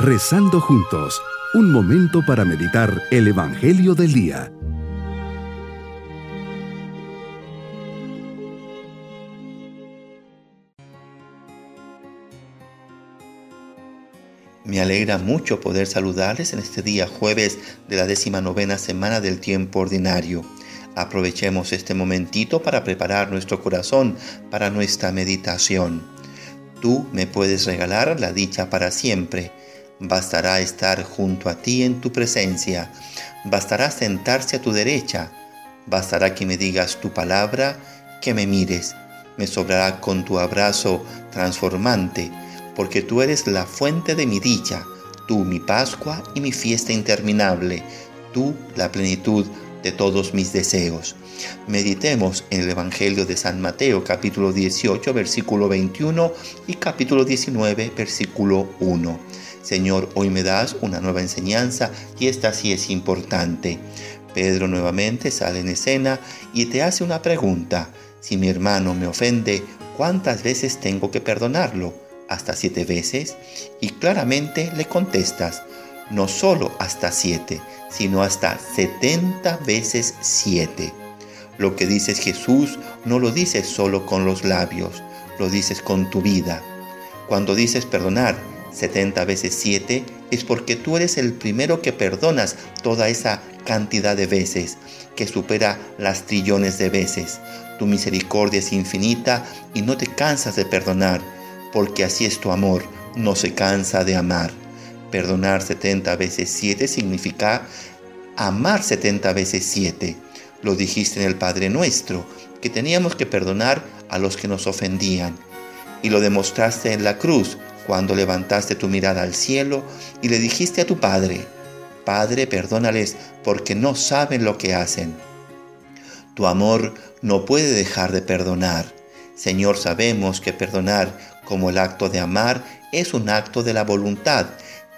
Rezando juntos, un momento para meditar el Evangelio del Día. Me alegra mucho poder saludarles en este día jueves de la décima novena semana del tiempo ordinario. Aprovechemos este momentito para preparar nuestro corazón para nuestra meditación. Tú me puedes regalar la dicha para siempre Bastará estar junto a ti en tu presencia, bastará sentarse a tu derecha, bastará que me digas tu palabra, que me mires, me sobrará con tu abrazo transformante, porque tú eres la fuente de mi dicha, tú mi Pascua y mi fiesta interminable, tú la plenitud de todos mis deseos. Meditemos en el Evangelio de San Mateo capítulo 18 versículo 21 y capítulo 19 versículo 1. Señor, hoy me das una nueva enseñanza y esta sí es importante. Pedro nuevamente sale en escena y te hace una pregunta. Si mi hermano me ofende, ¿cuántas veces tengo que perdonarlo? ¿Hasta siete veces? Y claramente le contestas, no solo hasta siete, sino hasta setenta veces siete. Lo que dices Jesús no lo dices solo con los labios, lo dices con tu vida. Cuando dices perdonar, 70 veces 7 es porque tú eres el primero que perdonas toda esa cantidad de veces, que supera las trillones de veces. Tu misericordia es infinita y no te cansas de perdonar, porque así es tu amor, no se cansa de amar. Perdonar 70 veces 7 significa amar 70 veces 7. Lo dijiste en el Padre Nuestro, que teníamos que perdonar a los que nos ofendían. Y lo demostraste en la cruz, cuando levantaste tu mirada al cielo y le dijiste a tu Padre, Padre, perdónales porque no saben lo que hacen. Tu amor no puede dejar de perdonar. Señor, sabemos que perdonar como el acto de amar es un acto de la voluntad.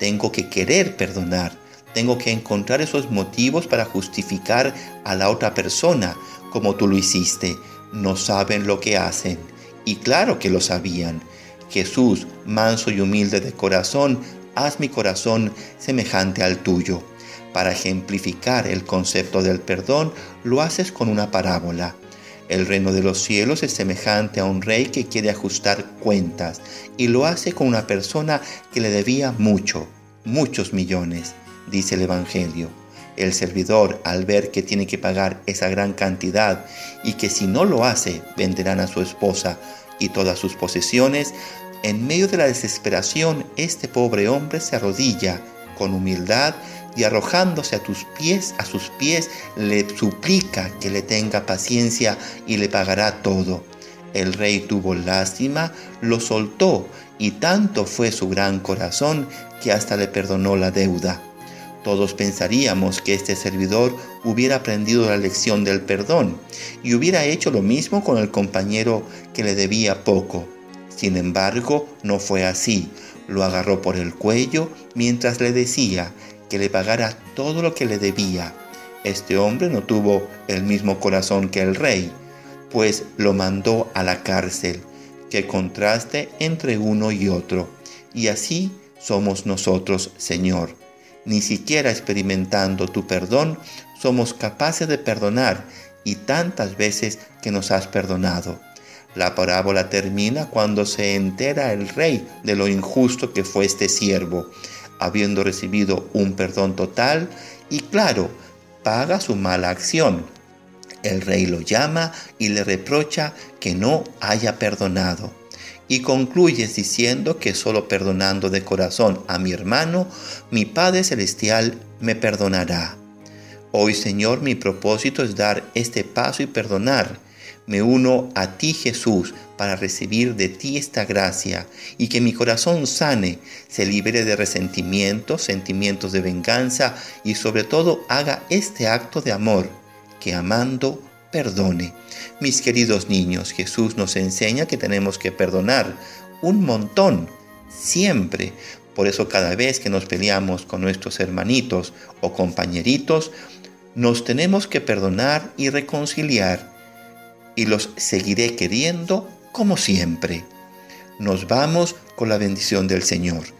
Tengo que querer perdonar. Tengo que encontrar esos motivos para justificar a la otra persona como tú lo hiciste. No saben lo que hacen. Y claro que lo sabían. Jesús, manso y humilde de corazón, haz mi corazón semejante al tuyo. Para ejemplificar el concepto del perdón, lo haces con una parábola. El reino de los cielos es semejante a un rey que quiere ajustar cuentas y lo hace con una persona que le debía mucho, muchos millones, dice el Evangelio. El servidor, al ver que tiene que pagar esa gran cantidad y que si no lo hace, venderán a su esposa y todas sus posesiones, en medio de la desesperación, este pobre hombre se arrodilla con humildad y arrojándose a tus pies, a sus pies, le suplica que le tenga paciencia y le pagará todo. El rey tuvo lástima, lo soltó y tanto fue su gran corazón que hasta le perdonó la deuda. Todos pensaríamos que este servidor hubiera aprendido la lección del perdón y hubiera hecho lo mismo con el compañero que le debía poco. Sin embargo, no fue así. Lo agarró por el cuello mientras le decía que le pagara todo lo que le debía. Este hombre no tuvo el mismo corazón que el rey, pues lo mandó a la cárcel. Que contraste entre uno y otro. Y así somos nosotros, Señor. Ni siquiera experimentando tu perdón somos capaces de perdonar y tantas veces que nos has perdonado. La parábola termina cuando se entera el rey de lo injusto que fue este siervo, habiendo recibido un perdón total y claro, paga su mala acción. El rey lo llama y le reprocha que no haya perdonado. Y concluyes diciendo que solo perdonando de corazón a mi hermano, mi Padre Celestial me perdonará. Hoy, Señor, mi propósito es dar este paso y perdonar me uno a ti Jesús para recibir de ti esta gracia y que mi corazón sane, se libere de resentimientos, sentimientos de venganza y sobre todo haga este acto de amor que amando perdone. Mis queridos niños, Jesús nos enseña que tenemos que perdonar un montón, siempre. Por eso cada vez que nos peleamos con nuestros hermanitos o compañeritos, nos tenemos que perdonar y reconciliar y los seguiré queriendo como siempre. Nos vamos con la bendición del Señor